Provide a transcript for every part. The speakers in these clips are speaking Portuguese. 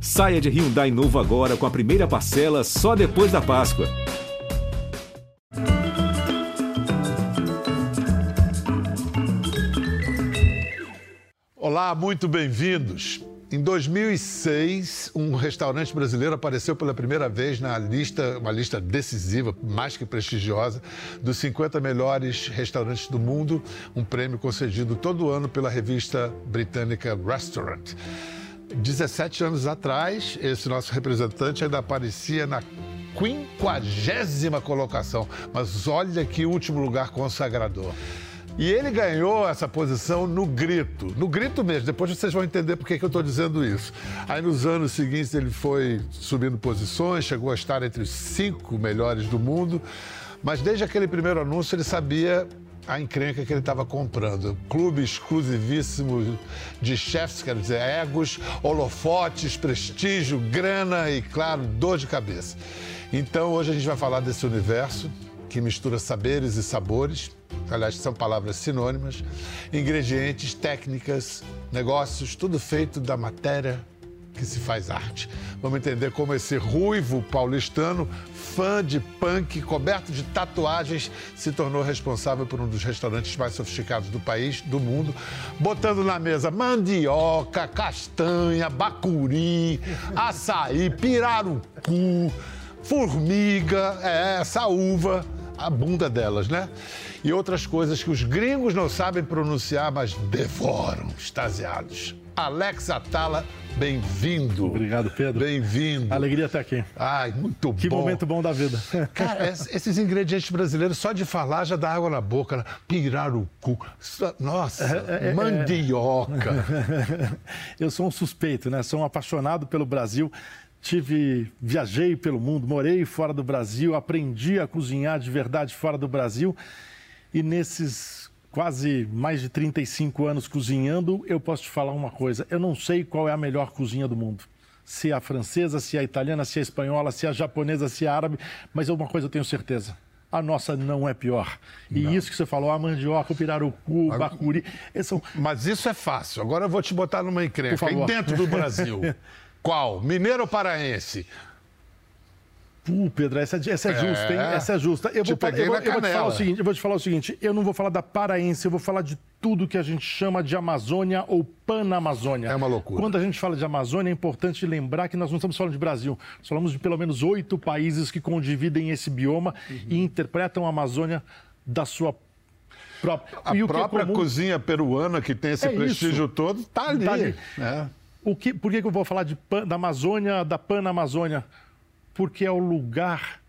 Saia de Hyundai novo agora com a primeira parcela só depois da Páscoa. Olá, muito bem-vindos. Em 2006, um restaurante brasileiro apareceu pela primeira vez na lista, uma lista decisiva, mais que prestigiosa, dos 50 melhores restaurantes do mundo, um prêmio concedido todo ano pela revista britânica Restaurant. 17 anos atrás, esse nosso representante ainda aparecia na quinquagésima colocação, mas olha que último lugar consagrador. E ele ganhou essa posição no grito, no grito mesmo. Depois vocês vão entender por que, que eu estou dizendo isso. Aí nos anos seguintes ele foi subindo posições, chegou a estar entre os cinco melhores do mundo. Mas desde aquele primeiro anúncio ele sabia a encrenca que ele estava comprando. Clube exclusivíssimo de chefes, quero dizer, egos, holofotes, prestígio, grana e, claro, dor de cabeça. Então hoje a gente vai falar desse universo que mistura saberes e sabores, aliás, são palavras sinônimas, ingredientes, técnicas, negócios, tudo feito da matéria que se faz arte. Vamos entender como esse ruivo paulistano, fã de punk, coberto de tatuagens, se tornou responsável por um dos restaurantes mais sofisticados do país, do mundo, botando na mesa mandioca, castanha, bacuri, açaí, pirarucu, formiga, é, essa uva a bunda delas, né? E outras coisas que os gringos não sabem pronunciar, mas devoram, extasiados. Alex Atala, bem-vindo. Obrigado, Pedro. Bem-vindo. Alegria estar aqui. Ai, muito que bom. Que momento bom da vida. Cara, esses ingredientes brasileiros, só de falar já dá água na boca. Né? Pirarucu, nossa, é, é, é. mandioca. Eu sou um suspeito, né? Sou um apaixonado pelo Brasil tive viajei pelo mundo, morei fora do Brasil, aprendi a cozinhar de verdade fora do Brasil. E nesses quase mais de 35 anos cozinhando, eu posso te falar uma coisa, eu não sei qual é a melhor cozinha do mundo. Se é a francesa, se é a italiana, se é a espanhola, se é a japonesa, se é a árabe, mas uma coisa eu tenho certeza, a nossa não é pior. E não. isso que você falou, a mandioca, o pirarucu, o bacuri... São... Mas isso é fácil. Agora eu vou te botar numa encrenca. Dentro do Brasil, Qual? Mineiro ou paraense? Pô, Pedro, essa, essa é, é, justa, hein? Essa é justa. Eu, vou, eu, vou, eu vou, te falar o seguinte, eu vou te falar o seguinte, eu não vou falar da paraense, eu vou falar de tudo que a gente chama de Amazônia ou Panamazônia. É uma loucura. Quando a gente fala de Amazônia, é importante lembrar que nós não estamos falando de Brasil. Nós falamos de pelo menos oito países que condividem esse bioma uhum. e interpretam a Amazônia da sua própria... A própria é comum... cozinha peruana, que tem esse é prestígio isso. todo, está ali. Tá ali. É. O que, por que, que eu vou falar de, da Amazônia, da Panamazônia? Porque é o lugar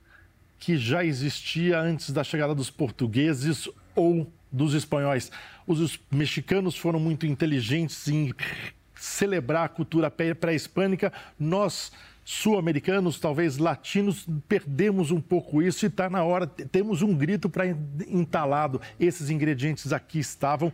que já existia antes da chegada dos portugueses ou dos espanhóis. Os mexicanos foram muito inteligentes em celebrar a cultura pré-hispânica. Nós, sul-americanos, talvez latinos, perdemos um pouco isso e está na hora. Temos um grito para entalado. Esses ingredientes aqui estavam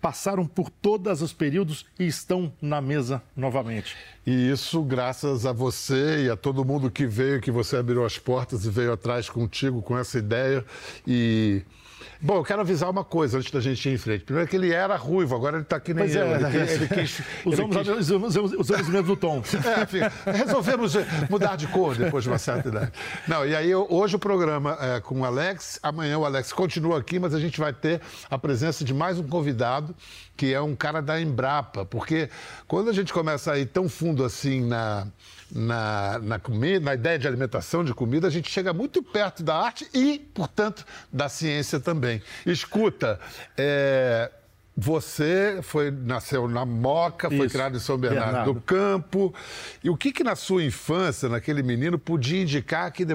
passaram por todos os períodos e estão na mesa novamente. E isso graças a você e a todo mundo que veio, que você abriu as portas e veio atrás contigo com essa ideia e Bom, eu quero avisar uma coisa antes da gente ir em frente. Primeiro que ele era ruivo, agora ele está aqui nem pois eu. É, ele, quis, ele quis, usamos, ele quis... usamos, usamos o mesmo tom. É, filho, resolvemos mudar de cor depois de uma certa idade. Não, e aí hoje o programa é com o Alex, amanhã o Alex continua aqui, mas a gente vai ter a presença de mais um convidado, que é um cara da Embrapa, porque quando a gente começa a ir tão fundo assim na na, na, comida, na ideia de alimentação, de comida, a gente chega muito perto da arte e, portanto, da ciência também. Escuta, é, você foi, nasceu na Moca, foi Isso, criado em São Bernardo, Bernardo, do Campo. E o que, que na sua infância, naquele menino, podia indicar que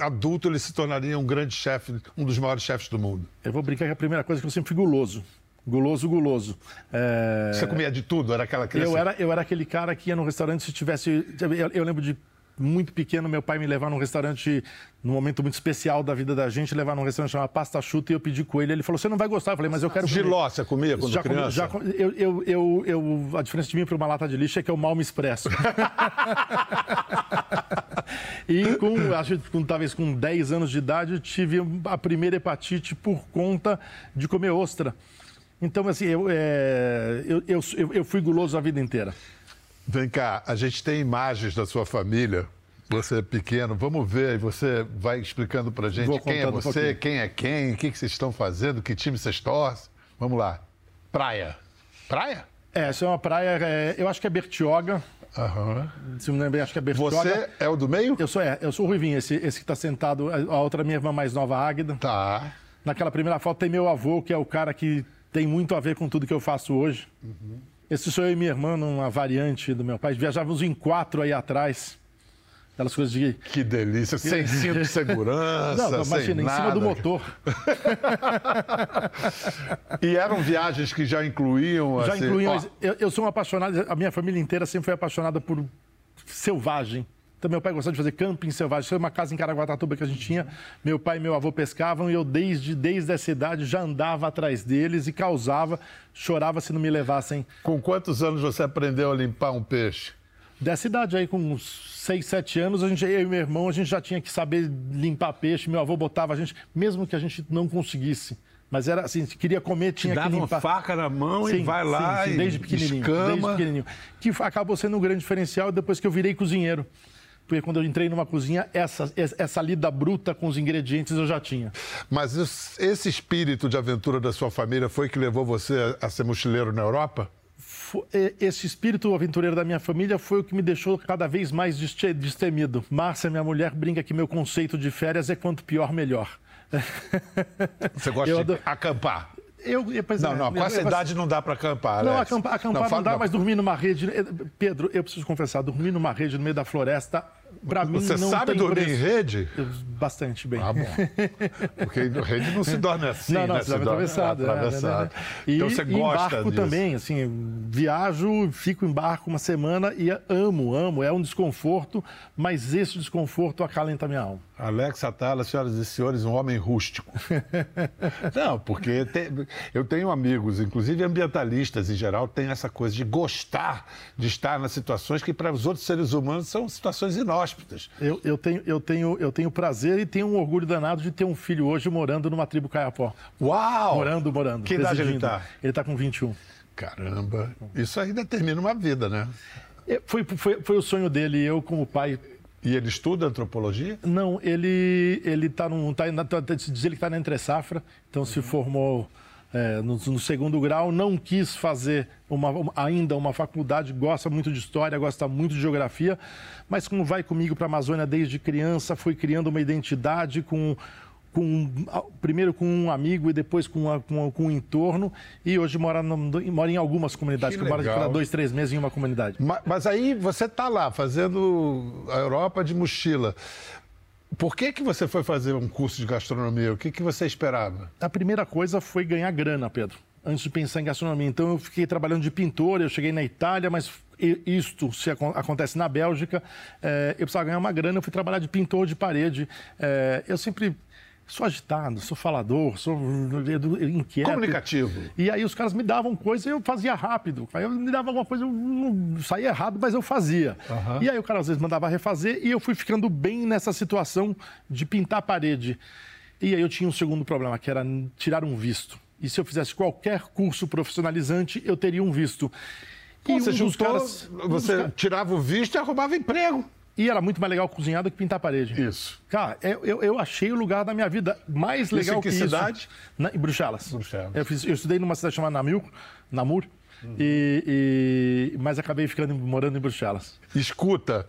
adulto ele se tornaria um grande chefe, um dos maiores chefes do mundo? Eu vou brincar que a primeira coisa é que eu sempre fui guloso. Guloso, guloso. É... Você comia de tudo? Era aquela criança? Eu era, eu era aquele cara que ia no restaurante se tivesse... Eu, eu lembro de muito pequeno, meu pai me levar num restaurante, num momento muito especial da vida da gente, levar num restaurante chamado Pasta Chuta e eu pedi coelho. Ele falou: Você não vai gostar? Eu falei: Mas eu quero. Giló, você comia quando já criança? já, eu, eu, eu, eu, a diferença de mim para uma lata de lixo é que eu mal me expresso. e com, acho que com, talvez com 10 anos de idade, eu tive a primeira hepatite por conta de comer ostra. Então, assim, eu, é, eu, eu, eu, fui guloso a vida inteira. Vem cá, a gente tem imagens da sua família. Você é pequeno, vamos ver, você vai explicando pra gente Vou quem é um você, pouquinho. quem é quem, o que, que vocês estão fazendo, que time vocês torcem. Vamos lá. Praia. Praia? É, essa é uma praia, é, eu acho que é Bertioga. Aham. Se me lembro acho que é Bertioga. Você é o do meio? Eu sou, é, eu sou o Ruivinho, esse, esse que está sentado, a outra minha irmã mais nova, Águida. Tá. Naquela primeira foto tem meu avô, que é o cara que tem muito a ver com tudo que eu faço hoje. Esse sou eu e minha irmã, numa variante do meu pai. Viajávamos em quatro aí atrás. Aquelas coisas de. Que delícia. Sem cinto de segurança, Não, sem imagina, em nada. cima do motor. E eram viagens que já incluíam... Já assim, incluíam. Eu, eu sou um apaixonado, a minha família inteira sempre foi apaixonada por selvagem. Então, meu pai gostava de fazer camping selvagem. Isso é uma casa em Caraguatatuba que a gente tinha. Meu pai e meu avô pescavam e eu, desde, desde essa idade, já andava atrás deles e causava, chorava se não me levassem. Com quantos anos você aprendeu a limpar um peixe? Dessa idade aí, com uns 6, 7 anos, a gente, eu e meu irmão, a gente já tinha que saber limpar peixe. Meu avô botava a gente, mesmo que a gente não conseguisse. Mas era assim, queria comer, tinha Dava que uma limpar. faca na mão e Sim, vai lá sim, sim, e desde pequenininho, escama. desde pequenininho. Que acabou sendo um grande diferencial depois que eu virei cozinheiro. Porque quando eu entrei numa cozinha, essa, essa lida bruta com os ingredientes eu já tinha. Mas es- esse espírito de aventura da sua família foi que levou você a ser mochileiro na Europa? Esse espírito aventureiro da minha família foi o que me deixou cada vez mais deste- destemido. Márcia, minha mulher, brinca que meu conceito de férias é quanto pior, melhor. Você gosta Eu de adoro- acampar? Eu, Não, não, com essa idade não dá para acampar, Não, acampar, acampar não, fala- dá, mas dormir numa rede. eh, Pedro, eu preciso confessar, dormir numa rede no meio da floresta, pra mim Você não sabe dormir preço. em rede? Bastante bem. Ah, bom. Porque em rede não se dorme assim, não, não, né? Se dorme atravessado. é, atravessado. né, né, né. E, Então você e gosta embarco disso. também, assim, viajo, fico em barco uma semana e amo, amo. É um desconforto, mas esse desconforto acalenta minha alma. Alex Atala, senhoras e senhores, um homem rústico. Não, porque eu tenho amigos, inclusive ambientalistas em geral, têm essa coisa de gostar de estar nas situações que para os outros seres humanos são situações inóspitas. Eu, eu, tenho, eu, tenho, eu tenho prazer e tenho um orgulho danado de ter um filho hoje morando numa tribo Caiapó. Uau! Morando, morando. Que idade ele residindo. tá? Ele tá com 21. Caramba, isso aí determina uma vida, né? É, Foi, foi, foi o sonho dele, eu como pai. E ele estuda antropologia? Não, ele ele tá num tá, tá, tá, diz ele que está na entre safra, então se formou é, no, no segundo grau, não quis fazer uma, uma- ainda uma faculdade, gosta muito de história, gosta muito de geografia, mas como vai comigo para a Amazônia desde criança, foi criando uma identidade com com, primeiro com um amigo e depois com, a- com, com o entorno. E hoje mora, no- mora em algumas comunidades, Que que mora cada dois, três meses em uma comunidade. Ma- Mas aí você está lá fazendo a Europa de mochila. Por que, que você foi fazer um curso de gastronomia? O que, que você esperava? A primeira coisa foi ganhar grana, Pedro, antes de pensar em gastronomia. Então eu fiquei trabalhando de pintor, eu cheguei na Itália, mas isto se acon- acontece na Bélgica. eh, eu precisava ganhar uma grana, eu fui trabalhar de pintor de parede. Eh, eu sempre sou agitado, sou falador, sou eh, inquieto. Comunicativo. E aí os caras me davam coisa e eu fazia rápido. Aí eu me dava alguma coisa, eu não saía errado, mas eu fazia. E aí o cara às vezes mandava refazer e eu fui ficando bem nessa situação de pintar a parede. E aí eu tinha um segundo problema, que era tirar um visto. E se eu fizesse qualquer curso profissionalizante, eu teria um visto. Pô, E você um juntou, caras- um você tirava o visto e arrumava emprego. E era muito mais legal cozinhar do que pintar a parede. Isso. Cara, eu, eu, achei o lugar da minha vida mais Isso legal em que que cidade? isso. Em Bruxelas. Bruxelas. Eu, fiz- eu estudei numa cidade chamada Namur, Namur Uhum. e, e- mas acabei ficando morando em Bruxelas. Escuta,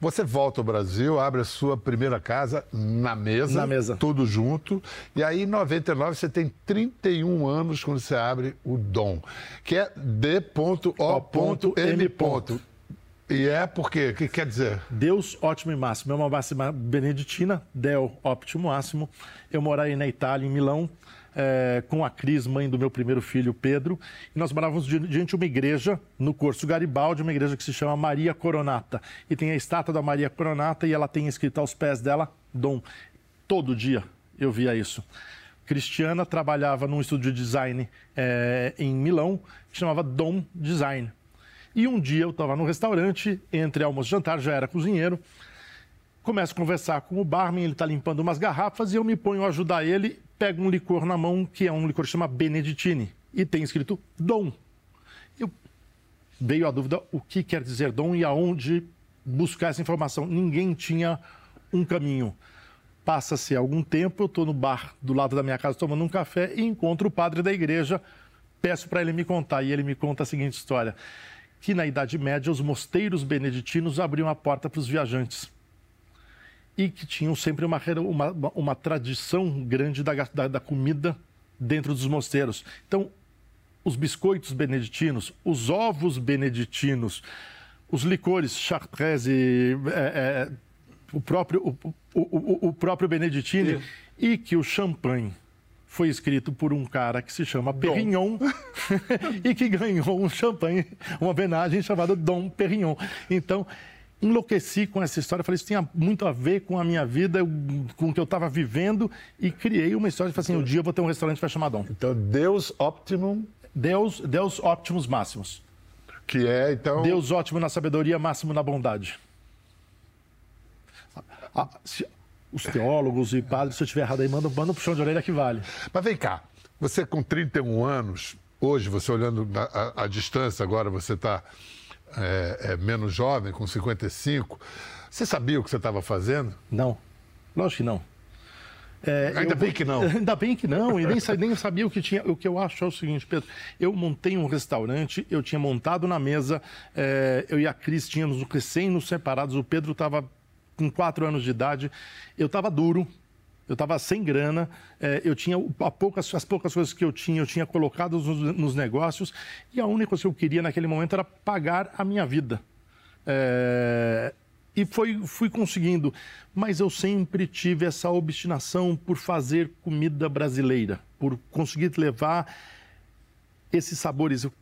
você volta ao Brasil, abre a sua primeira casa na mesa. Na mesa. Tudo junto. E aí, em 99, você tem 31 anos quando você abre o Dom, que é D.O.M. E é porque, o que quer dizer? Deus ótimo e máximo. É uma máxima beneditina, Del óptimo máximo. Eu morei na Itália, em Milão, eh, com a Cris, mãe do meu primeiro filho, Pedro. E nós morávamos di- diante de uma igreja, no Corso Garibaldi, uma igreja que se chama Maria Coronata. E tem a estátua da Maria Coronata e ela tem escrito aos pés dela, Dom. Todo dia eu via isso. Cristiana trabalhava num estúdio de design eh, em Milão, que chamava Dom Design. E um dia eu estava no restaurante, entre almoço e jantar, já era cozinheiro. Começo a conversar com o barman, ele está limpando umas garrafas e eu me ponho a ajudar ele. Pego um licor na mão, que é um licor que chama Benedictine. E tem escrito Dom. Eu, veio a dúvida o que quer dizer dom e aonde buscar essa informação. Ninguém tinha um caminho. Passa-se algum tempo, eu estou no bar do lado da minha casa tomando um café e encontro o padre da igreja. Peço para ele me contar e ele me conta a seguinte história: que na Idade Média os mosteiros beneditinos abriam a porta para os viajantes e que tinham sempre uma, uma, uma tradição grande da, da, da comida dentro dos mosteiros. Então, os biscoitos beneditinos, os ovos beneditinos, os licores Chartres e é, é, o próprio, o, o, o próprio Beneditini, Sim. e que o champanhe foi escrito por um cara que se chama Perignon e que ganhou um champanhe, uma homenagem chamada Dom Perignon. Então, enlouqueci com essa história, falei, isso tinha muito a ver com a minha vida, com o que eu estava vivendo e criei uma história, falei assim, um dia eu vou ter um restaurante que vai chamar Dom. Então, Deus Optimum... Deus, Deus Optimus Máximos. Que é, então... Deus ótimo na sabedoria, máximo na bondade se, os teólogos e padres, se eu estiver errado aí, manda, manda um puxão de orelha que vale. Mas vem cá, você com 31 anos, hoje, você olhando a, distância, agora você está é, é, menos jovem, com 55, você sabia o que você estava fazendo? Não, lógico que não. É, ainda eu, bem que não. Ainda bem que não, e nem, nem sabia o que tinha. O que eu acho é o seguinte, Pedro: eu montei um restaurante, eu tinha montado na mesa, é, eu e a Cris tínhamos recém nos separados, o Pedro estava com quatro anos de idade, eu estava duro, eu estava sem grana, é, eu tinha poucas, as poucas coisas que eu tinha, eu tinha colocado nos, nos, negócios e a única coisa que eu queria naquele momento era pagar a minha vida. É, e foi, fui conseguindo, mas eu sempre tive essa obstinação por fazer comida brasileira, por conseguir levar esses sabores. Eu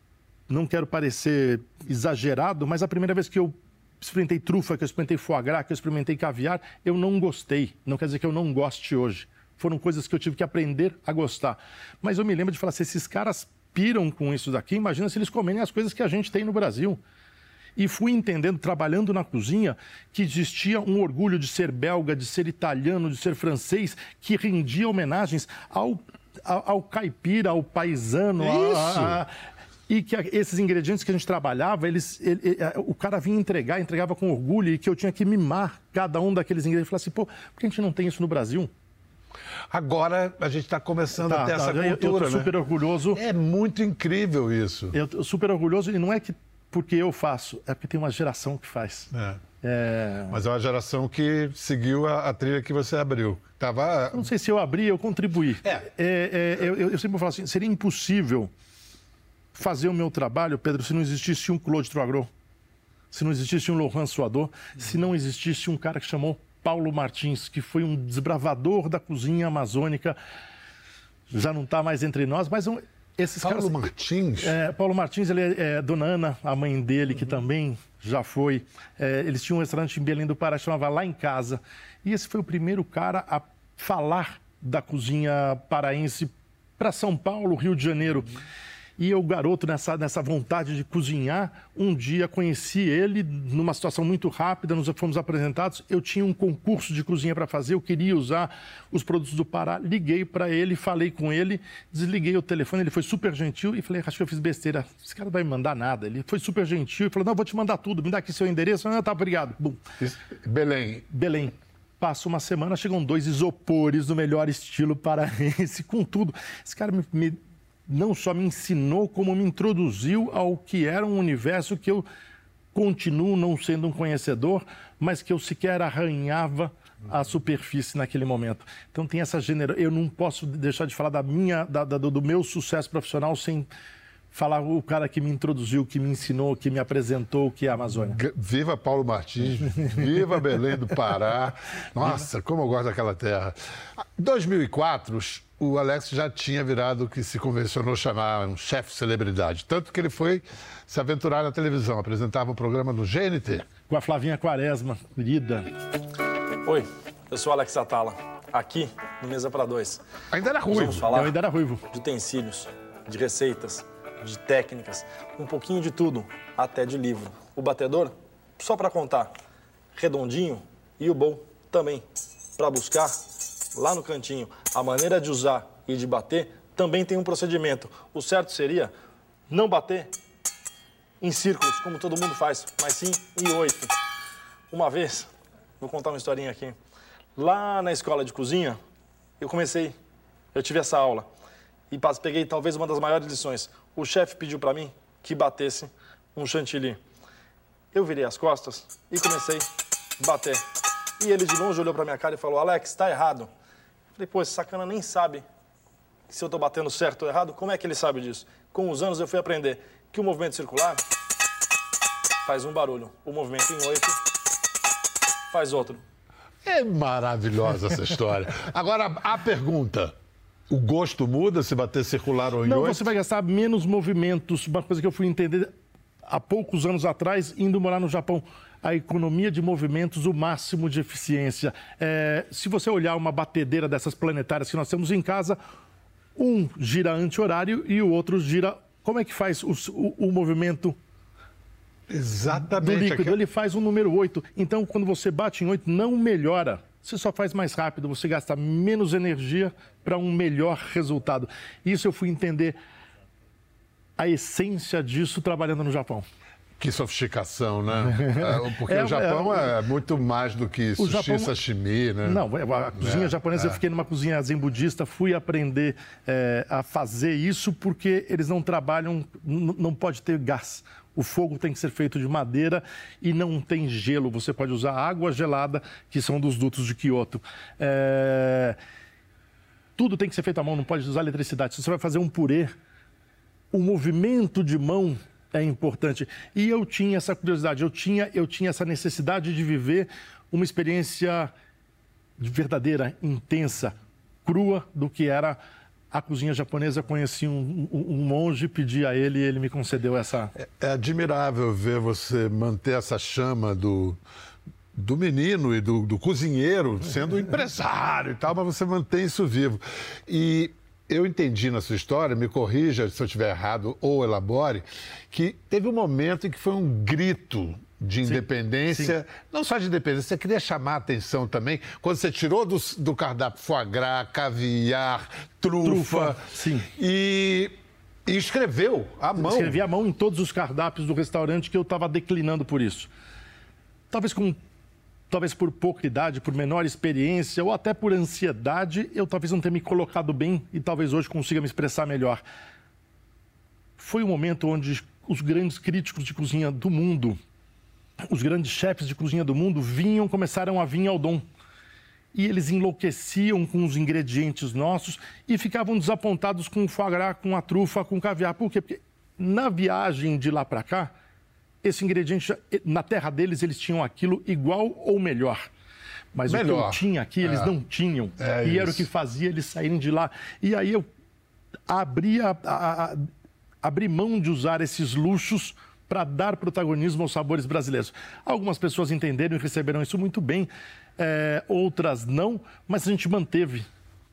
não quero parecer exagerado, mas a primeira vez que eu experimentei trufa, que eu experimentei foie gras, que eu experimentei caviar, eu não gostei. Não quer dizer que eu não goste hoje. Foram coisas que eu tive que aprender a gostar. Mas eu me lembro de falar, se esses caras piram com isso daqui, imagina se eles comerem as coisas que a gente tem no Brasil. E fui entendendo, trabalhando na cozinha, que existia um orgulho de ser belga, de ser italiano, de ser francês, que rendia homenagens ao, ao, ao caipira, ao paisano. A, a, e que esses ingredientes que a gente trabalhava, eles, ele, ele, o cara vinha entregar, entregava com orgulho e que eu tinha que mimar cada um daqueles ingredientes. Falar assim, pô, por que a gente não tem isso no Brasil? Agora a gente está começando tá, a ter tá, essa cultura, eu, eu né? super orgulhoso. É muito incrível isso. Eu tô super orgulhoso e não é que porque eu faço, é porque tem uma geração que faz. É. É... Mas é uma geração que seguiu a, a, trilha que você abriu. Tava... Não sei se eu abri, eu contribuí. É. é, é eu, eu, sempre falo assim, seria impossível fazer o meu trabalho, Pedro, se não existisse um Claude Troagro, se não existisse um Laurent Suador, se não existisse um cara que chamou Paulo Martins, que foi um desbravador da cozinha amazônica, já não está mais entre nós, mas um, esses Paulo caras... Martins? É, Paulo Martins, ele é, é, Dona Ana, a mãe dele, que uhum. também já foi. É, eles tinham um restaurante em Belém do Pará, chamava Lá em Casa. E esse foi o primeiro cara a falar da cozinha paraense para São Paulo, Rio de Janeiro. Uhum. E eu, garoto, nessa, nessa vontade de cozinhar, um dia conheci ele numa situação muito rápida, nos fomos apresentados. Eu tinha um concurso de cozinha para fazer, eu queria usar os produtos do Pará. Liguei para ele, falei com ele, desliguei o telefone, ele foi super gentil e falei, acho que eu fiz besteira. Esse cara não vai me mandar nada. Ele foi super gentil e falou, não, vou te mandar tudo, me dá aqui seu endereço. Ah, tá, obrigado. Bum. Belém. Belém. Passa uma semana, chegam dois isopores do melhor estilo paraense, com tudo. Esse cara me, me não só me ensinou, como me introduziu ao que era um universo que eu continuo não sendo um conhecedor, mas que eu sequer arranhava a superfície naquele momento. Então tem essa gênero. Eu não posso deixar de falar da minha, da, da, do meu sucesso profissional sem falar o cara que me introduziu, que me ensinou, que me apresentou, que é a Amazônia. Viva Paulo Martins, viva Belém do Pará. Nossa, como eu gosto daquela terra. Em 2004, o Alex já tinha virado o que se convencionou chamar um chefe celebridade. Tanto que ele foi se aventurar na televisão, apresentava o um programa no GNT. Com a Flavinha Quaresma, querida. Oi, eu sou Alex Atala, aqui no Mesa para Dois. Ainda era ruivo. Vamos falar eu ainda era ruivo. De utensílios, de receitas, de técnicas, um pouquinho de tudo, até de livro. O batedor, só para contar, redondinho e o bom também, para buscar lá no cantinho. A maneira de usar e de bater também tem um procedimento. O certo seria não bater em círculos, como todo mundo faz, mas sim em oito. Uma vez, vou contar uma historinha aqui. Lá na escola de cozinha, eu comecei, eu tive essa aula e peguei talvez uma das maiores lições. O chefe pediu para mim que batesse um chantilly. Eu virei as costas e comecei a bater. E ele de longe olhou para minha cara e falou: Alex, está errado. Eu falei: pô, esse sacana nem sabe se eu estou batendo certo ou errado. Como é que ele sabe disso? Com os anos eu fui aprender que o movimento circular faz um barulho, o movimento em oito faz outro. É maravilhosa essa história. Agora, a pergunta. O gosto muda se bater circular ou em Não, oito? você vai gastar menos movimentos. Uma coisa que eu fui entender há poucos anos atrás, indo morar no Japão. A economia de movimentos, o máximo de eficiência. É, se você olhar uma batedeira dessas planetárias que nós temos em casa, um gira anti-horário e o outro gira. Como é que faz o, o, o movimento do Exatamente. líquido? Ele faz o número 8. Então, quando você bate em 8, não melhora. Você só faz mais rápido, você gasta menos energia para um melhor resultado. Isso eu fui entender a essência disso trabalhando no Japão. Que sofisticação, né? É, Porque É, o Japão é, é, muito mais do que sushi, Japão- sashimi, né? Não, a cozinha É, japonesa, eu fiquei numa cozinha zen budista, fui aprender é, a fazer isso porque eles não trabalham, não pode ter gás. O fogo tem que ser feito de madeira e não tem gelo. Você pode usar água gelada, que são dos dutos de Kyoto. É, Tudo tem que ser feito à mão, não pode usar eletricidade. Se você vai fazer um purê, o movimento de mão é importante. E eu tinha essa curiosidade, eu tinha, eu tinha essa necessidade de viver uma experiência verdadeira, intensa, crua do que era a cozinha japonesa. Conheci um, um- um monge, pedi a ele e ele me concedeu essa. É admirável ver você manter essa chama do, do menino e do, do cozinheiro sendo empresário e tal, mas você mantém isso vivo. E eu entendi na sua história, me corrija se eu estiver errado ou elabore, que teve um momento em que foi um grito de independência, não só de independência, você queria chamar a atenção também, quando você tirou do, do cardápio foie gras, caviar, trufa, Trufa, sim. E, e escreveu à mão. Escrevi à mão em todos os cardápios do restaurante que eu estava declinando por isso. Talvez com talvez por pouca idade, por menor experiência ou até por ansiedade, eu talvez não tenha me colocado bem e talvez hoje consiga me expressar melhor. Foi um momento onde os grandes críticos de cozinha do mundo, os grandes chefes de cozinha do mundo vinham, começaram a vir ao dom. E eles enlouqueciam com os ingredientes nossos e ficavam desapontados com o foie gras, com a trufa, com o caviar. Por quê? Porque na viagem de lá para cá, esse ingrediente, na terra deles, eles tinham aquilo igual ou melhor. Mas o que Melhor. eu tinha aqui, eles É. não tinham. É e era o isso. que fazia eles saírem de lá. E aí eu abri, a, a- a- abri mão de usar esses luxos para dar protagonismo aos sabores brasileiros. Algumas pessoas entenderam e receberam isso muito bem, é, outras não, mas a gente manteve.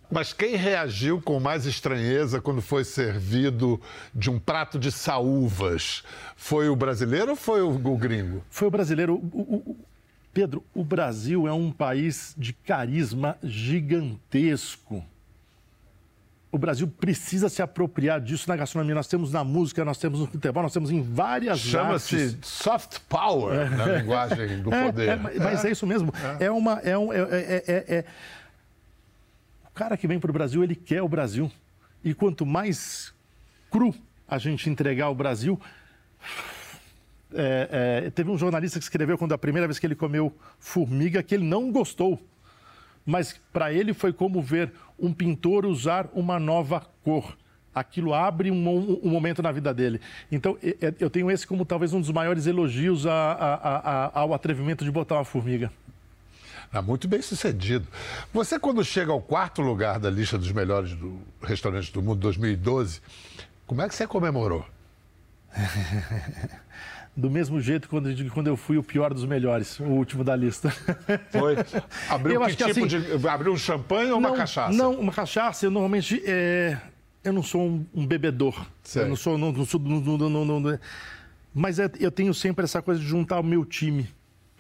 Mas quem reagiu com mais estranheza quando foi servido de um prato de saúvas? Foi o brasileiro ou foi o, o gringo? Foi o brasileiro. o- o- Pedro, o Brasil é um país de carisma gigantesco. O Brasil precisa se apropriar disso na gastronomia. Nós temos na música, nós temos no futebol, nós temos em várias Chama-se soft power na linguagem do É, poder. é, mas mas é isso mesmo. É uma. É um, é, é- é- é- cara que vem para o Brasil, ele quer o Brasil. E quanto mais cru a gente entregar o Brasil. é, é, teve um jornalista que escreveu quando a primeira vez que ele comeu formiga que ele não gostou. Mas para ele foi como ver um pintor usar uma nova cor. Aquilo abre um, um- momento na vida dele. Então, eu tenho esse como talvez um dos maiores elogios a- a- a- ao atrevimento de botar uma formiga. Ah, muito bem sucedido. Você, quando chega ao quarto lugar da lista dos melhores do, restaurantes do mundo 2012, como é que você comemorou? Do mesmo jeito quando, quando eu fui o pior dos melhores, o último da lista. Foi? Abriu que tipo assim- de. Abriu um champanhe ou uma cachaça? Não, uma cachaça. Eu normalmente. é, Eu não sou um, um bebedor. Sei. Eu não sou. Não, não sou não- não- não- não- não- mas é- eu tenho sempre essa coisa de juntar o meu time.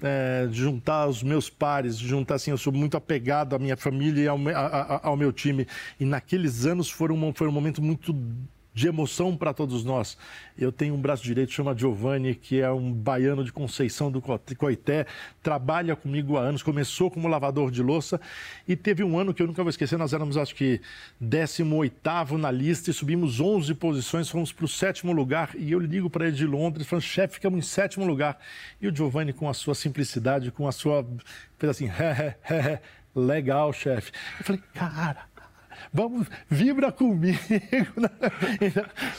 É, juntar os meus pares, juntar assim, eu sou muito apegado à minha família e ao, a- a- ao meu time. E naqueles anos foram, foi um momento muito de emoção para todos nós. Eu tenho um braço direito, chama Giovanni, que é um baiano de Conceição do Coité, trabalha comigo há anos, começou como lavador de louça e teve um ano que eu nunca vou esquecer, nós éramos acho que 18º na lista e subimos 11 posições, fomos para o sétimo lugar e eu ligo para ele de Londres, falando, chefe, ficamos em sétimo lugar. E o Giovanni com a sua simplicidade, com a sua... fez assim, legal, chefe. Eu falei, cara vamos, vibra comigo.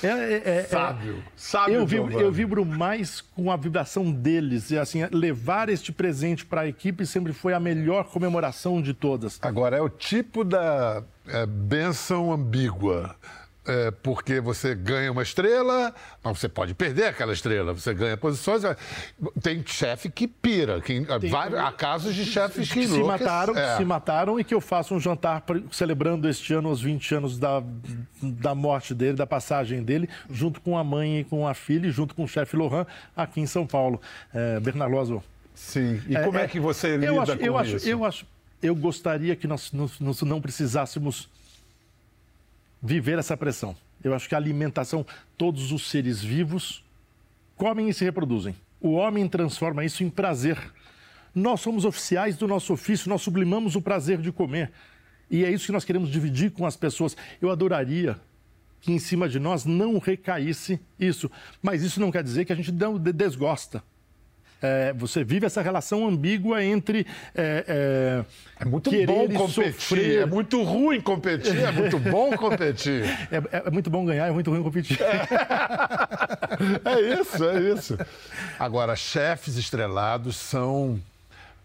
é, é, é, sábio, sábio. Eu vibro, eu vibro mais com a vibração deles. E assim, levar este presente para a equipe sempre foi a melhor comemoração de todas. Agora, é o tipo da é, benção ambígua é, porque você ganha uma estrela, mas você pode perder aquela estrela, você ganha posições. É, tem chefe que pira, que, tem, vários, há casos de chefes que, que se mataram, é. se mataram e que eu faço um jantar celebrando este ano os 20 anos da, da morte dele, da passagem dele, junto com a mãe e com a filha, junto com o chefe Lohan, aqui em São Paulo. É, Bernardo. Sim, e como é, é, que você lida acho, com eu isso? Acho, eu acho, eu gostaria que nós, nós não precisássemos viver essa pressão. Eu acho que a alimentação, todos os seres vivos comem e se reproduzem. O homem transforma isso em prazer. Nós somos oficiais do nosso ofício, nós sublimamos o prazer de comer. E é isso que nós queremos dividir com as pessoas. Eu adoraria que em cima de nós não recaísse isso. Mas isso não quer dizer que a gente desgosta. É, você vive essa relação ambígua entre. É, é, é muito bom competir, sofrer. é muito ruim competir, é muito bom competir. É, é, é muito bom ganhar, é muito ruim competir. É isso, é isso. Agora, chefes estrelados são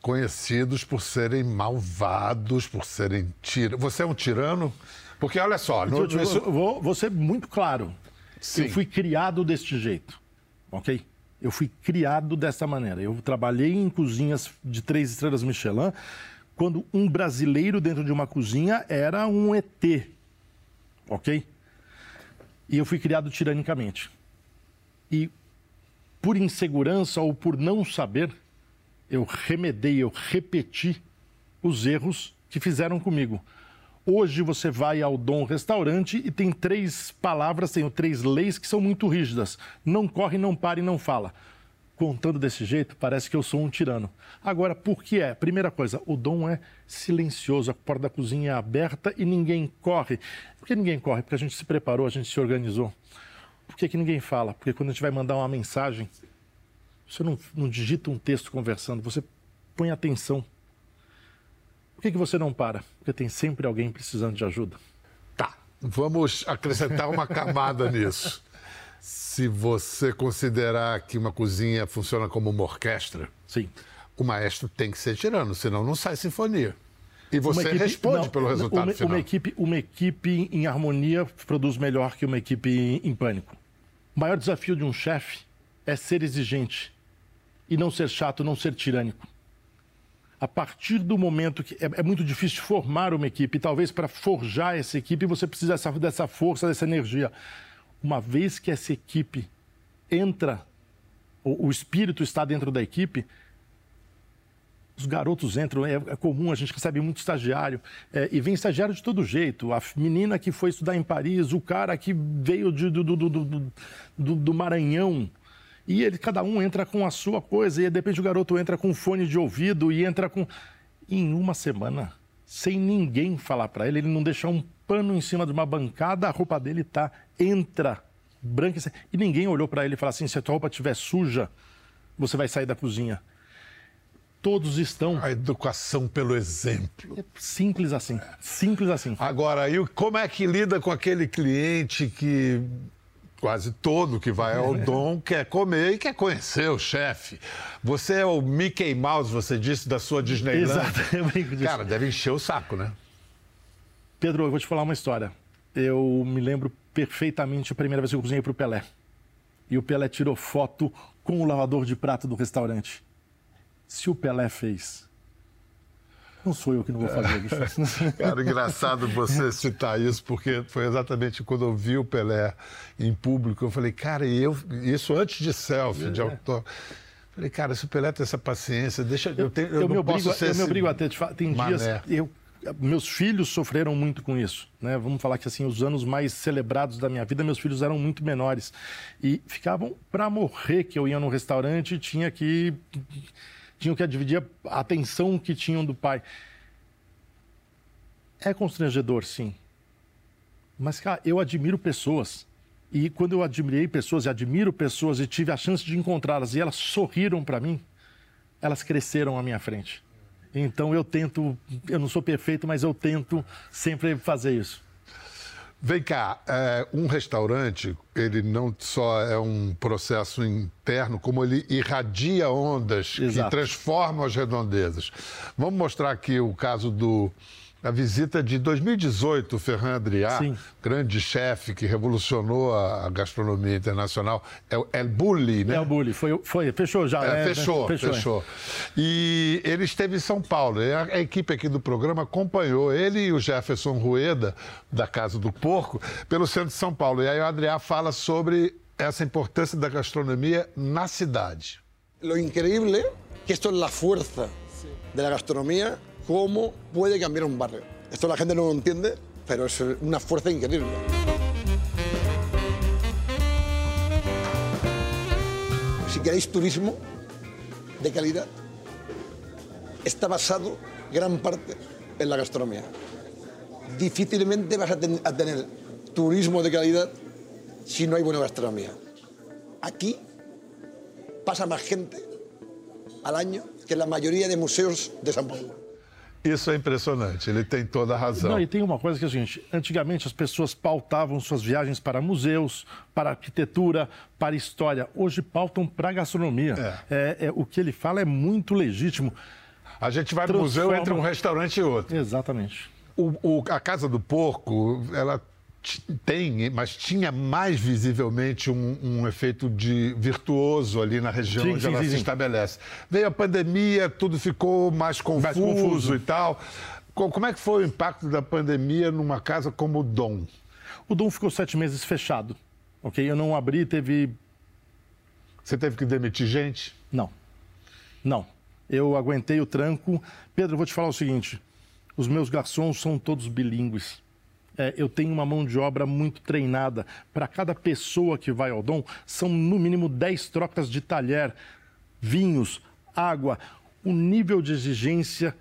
conhecidos por serem malvados, por serem tiranos. Você é um tirano? Porque olha só. No, eu, eu, vou, vou ser muito claro. Sim. Eu fui criado deste jeito, ok? Eu fui criado dessa maneira. Eu trabalhei em cozinhas de três estrelas Michelin, quando um brasileiro dentro de uma cozinha era um ET, ok? E eu fui criado tiranicamente. E por insegurança ou por não saber, eu remedei, eu repeti os erros que fizeram comigo. Hoje você vai ao Dom Restaurante e tem três palavras, tem três leis que são muito rígidas. Não corre, não para e não fala. Contando desse jeito, parece que eu sou um tirano. Agora, por que é? Primeira coisa, o Dom é silencioso, a porta da cozinha é aberta e ninguém corre. Por que ninguém corre? Porque a gente se preparou, a gente se organizou. Por que, que ninguém fala? Porque quando a gente vai mandar uma mensagem, você não, não digita um texto conversando, você põe atenção que, que você não para? Porque tem sempre alguém precisando de ajuda. Tá, vamos acrescentar uma camada nisso. Se você considerar que uma cozinha funciona como uma orquestra, Sim. o maestro tem que ser tirano, senão não sai sinfonia. E você equipe, responde não, pelo resultado uma, final. Uma equipe, uma equipe em harmonia produz melhor que uma equipe em, em pânico. O maior desafio de um chefe é ser exigente e não ser chato, não ser tirânico a partir do momento que é, é muito difícil formar uma equipe, talvez para forjar essa equipe você precisa dessa, dessa força, dessa energia. Uma vez que essa equipe entra, o, o espírito está dentro da equipe, os garotos entram, é, é, comum, a gente recebe muito estagiário, é, e vem estagiário de todo jeito. A menina que foi estudar em Paris, o cara que veio de, do, do, do, do, Maranhão, e ele, cada um entra com a sua coisa, e de repente o garoto entra com fone de ouvido e entra com. Em uma semana, sem ninguém falar para ele, ele não deixa um pano em cima de uma bancada, a roupa dele tá, entra branca e ninguém olhou para ele e falou assim: se a tua roupa estiver suja, você vai sair da cozinha. Todos estão. A educação pelo exemplo. É simples assim. Simples assim. Agora, e como é que lida com aquele cliente que quase todo que vai ao Dom quer comer e quer conhecer o chefe. Você é o Mickey Mouse, você disse, da sua Disneyland. Exato, eu brinco disso. Cara, deve encher o saco, né? Pedro, eu vou te falar uma história. Eu me lembro perfeitamente a primeira vez que eu cozinhei para o Pelé. E o Pelé tirou foto com o lavador de prato do restaurante. Se o Pelé fez, não sou eu que não vou fazer isso. Cara, engraçado você citar isso, porque foi exatamente quando eu vi o Pelé em público, eu falei, cara, eu, isso antes de selfie, de é. autor. Falei, cara, se o Pelé tem essa paciência, deixa eu, eu, eu, eu me obrigo, posso ser Eu me obrigo a ter, tem mané. dias, eu meus filhos sofreram muito com isso, né? Vamos falar que assim os anos mais celebrados da minha vida, meus filhos eram muito menores e ficavam para morrer que eu ia num restaurante e tinha que tinham que dividir a atenção que tinham do pai. É constrangedor, sim. Mas, cara, eu admiro pessoas. E quando eu admirei pessoas e admiro pessoas e tive a chance de encontrá-las e elas sorriram para mim, elas cresceram à minha frente. Então eu tento, eu não sou perfeito, mas eu tento sempre fazer isso. Vem cá, é, um restaurante, ele não só é um processo interno, como ele irradia ondas Exato. que transformam as redondezas. Vamos mostrar aqui o caso do a visita de 2018, Ferran Adrià, Sim. grande chefe que revolucionou a gastronomia internacional, é o El Bulli, né? El Bulli, foi, foi, fechou já. É, é, fechou, fechou, é. fechou. E ele esteve em São Paulo, a, a, equipe aqui do programa acompanhou ele e o Jefferson Rueda, da Casa do Porco, pelo centro de São Paulo. E aí o Adrià fala sobre essa importância da gastronomia na cidade. Lo increíble é que esto es la fuerza de la gastronomía cómo puede cambiar un barrio. Esto la gente no lo entiende, pero es una fuerza increíble. Si queréis turismo de calidad, está basado gran parte en la gastronomía. Difícilmente vas a, a tener turismo de calidad si no hay buena gastronomía. Aquí pasa más gente al año que la mayoría de museos de San Paulo. Isso é impressionante, ele tem toda a razão. Não, e tem uma coisa que é a gente, antigamente as pessoas pautavam suas viagens para museus, para arquitetura, para história. Hoje pautam para gastronomia. É. É, é, o que ele fala é muito legítimo. A gente vai para o museu entre um restaurante e outro. Exatamente. O, o, a Casa do Porco, ela tem, mas tinha mais visivelmente um, um, efeito de virtuoso ali na região sim, onde sim, ela sim, se estabelece. Veio a pandemia, tudo ficou mais confuso, mais confuso, e tal. Como é que foi o impacto da pandemia numa casa como o Dom? O Dom ficou sete meses fechado, ok? Eu não abri, teve... Você teve que demitir gente? Não, não. Eu aguentei o tranco. Pedro, eu vou te falar o seguinte, os meus garçons são todos bilíngues é, eu tenho uma mão de obra muito treinada. Para cada pessoa que vai ao Dom, são no mínimo 10 trocas de talher, vinhos, água. O nível de exigência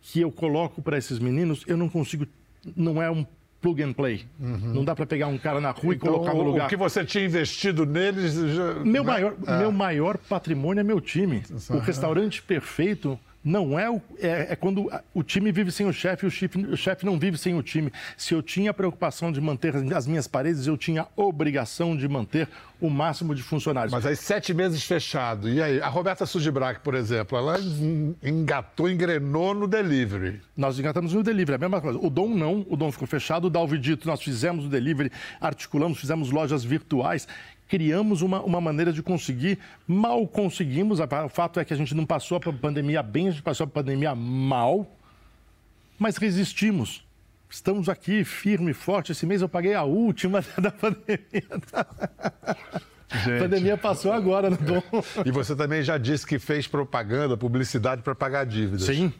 que eu coloco para esses meninos, eu não consigo. Não é um plug and play. Uhum. Não dá para pegar um cara na rua então, e colocar no lugar. O que você tinha investido neles. Já... Meu, maior, é. meu maior patrimônio é meu time. O restaurante perfeito não é, o, é, é quando o time vive sem o chefe e o chefe não vive sem o time. Se eu tinha a preocupação de manter as minhas paredes, eu tinha obrigação de manter o máximo de funcionários. Mas aí sete meses fechado. E aí, a Roberta Sugibrac, por exemplo, ela engatou, engrenou no delivery. Nós engatamos no delivery, a mesma coisa. O Dom não, o Dom ficou fechado, o Dalvidito nós fizemos o delivery, articulamos, fizemos lojas virtuais criamos uma, uma maneira de conseguir, mal conseguimos, o fato é que a gente não passou a pandemia bem, a gente passou a pandemia mal, mas resistimos. Estamos aqui firme e forte. Esse mês eu paguei a última da pandemia. Gente. A pandemia passou agora, não né, E você também já disse que fez propaganda, publicidade para pagar dívidas. Sim.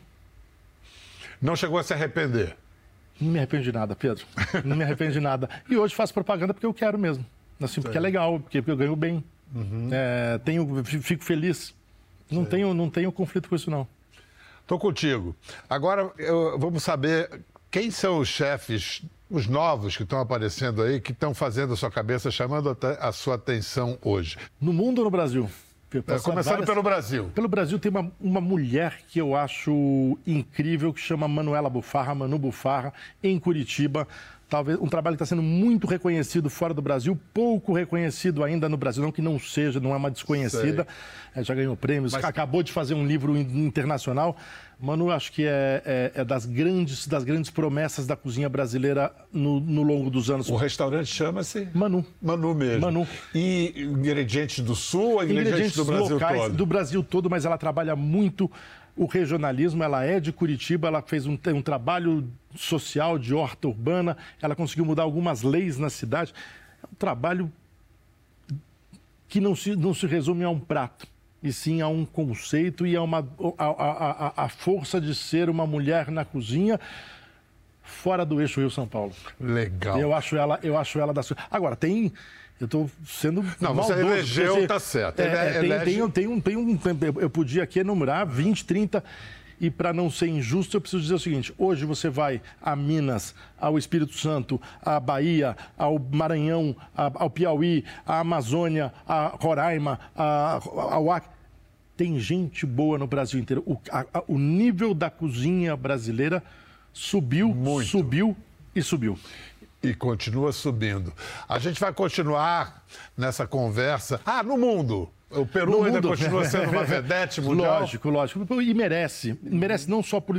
Não chegou a se arrepender? Não me arrependo de nada, Pedro. Não me arrependo de nada. E hoje faço propaganda porque eu quero mesmo. Assim, porque é legal, porque eu ganho bem. Uhum. É, tenho, fico feliz. Não tenho, não tenho conflito com isso, não. Estou contigo. Agora, eu, vamos saber quem são os chefes, os novos que estão aparecendo aí, que estão fazendo a sua cabeça, chamando a, a sua atenção hoje. No mundo ou no Brasil? É, começando várias... pelo Brasil. Pelo Brasil tem uma, uma mulher que eu acho incrível, que chama Manuela Bufarra, Manu Bufarra, em Curitiba talvez um trabalho que está sendo muito reconhecido fora do Brasil, pouco reconhecido ainda no Brasil, não que não seja, não é uma desconhecida, é, já ganhou prêmios, Mas... acabou de fazer um livro internacional. Manu, acho que é, é, é, das, grandes, das grandes promessas da cozinha brasileira no, no longo dos anos. O restaurante chama-se? Manu. Manu mesmo. Manu. E ingredientes do Sul ou ingredientes, ingredientes do Brasil locais, todo? Do Brasil todo, mas ela trabalha muito o regionalismo, ela é de Curitiba, ela fez um, um trabalho social de horta urbana, ela conseguiu mudar algumas leis na cidade. É um trabalho que não se, não se resume a um prato, e sim a um conceito e a, uma, a, a, a, força de ser uma mulher na cozinha fora do eixo Rio São Paulo. Legal. Eu acho ela, eu acho ela da sua. Agora, tem. Eu estou sendo. Não, você maldoso, elegeu, porque, tá certo. É, Ele é, tem, elege- tem, um- tem um, tem um. Eu podia aqui enumerar 20, 30. E para não ser injusto, eu preciso dizer o seguinte: hoje você vai a Minas, ao Espírito Santo, à Bahia, ao Maranhão, ao Piauí, à Amazônia, a Roraima, a- ao Acre. Tem gente boa no Brasil inteiro. O, a- a- o nível da cozinha brasileira subiu, Muito. subiu e subiu. E continua subindo. A gente vai continuar nessa conversa. Ah, no mundo! O Peru No ainda mundo. continua sendo uma vedete mundial. Lógico, lógico. E merece. Merece não só por,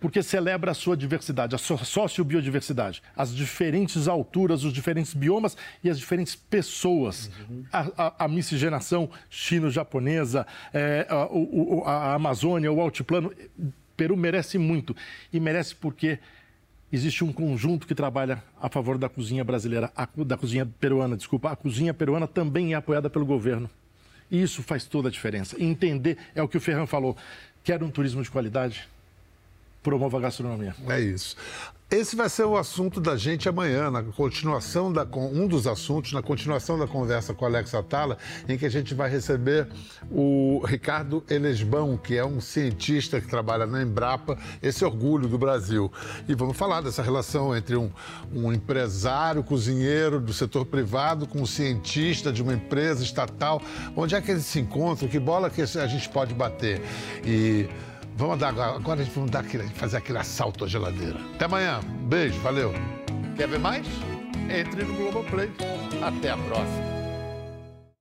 porque celebra a sua diversidade, a sua sociobiodiversidade, as diferentes alturas, os diferentes biomas e as diferentes pessoas. A, a- a miscigenação chino-japonesa, é, a, o- o- a Amazônia, o altiplano. Peru merece muito. E merece porque existe um conjunto que trabalha a favor da cozinha brasileira, a- da cozinha peruana, desculpa. A cozinha peruana também é apoiada pelo governo. E isso faz toda a diferença. Entender é o que o Ferran falou. Quer um turismo de qualidade? Promova a gastronomia. É isso. Esse vai ser o assunto da gente amanhã, na continuação da um dos assuntos, na continuação da conversa com Alex Atala, em que a gente vai receber o Ricardo Elesbão, que é um cientista que trabalha na Embrapa, esse orgulho do Brasil. E vamos falar dessa relação entre um, um empresário, cozinheiro do setor privado com um cientista de uma empresa estatal. Onde é que eles se encontram? Que bola que a gente pode bater? E Vamos dar agora, agora a gente vamos dar aquele, fazer aquele assalto à geladeira. Até amanhã. Beijo, valeu. Quer ver mais? Entre no Globoplay. Até a próxima.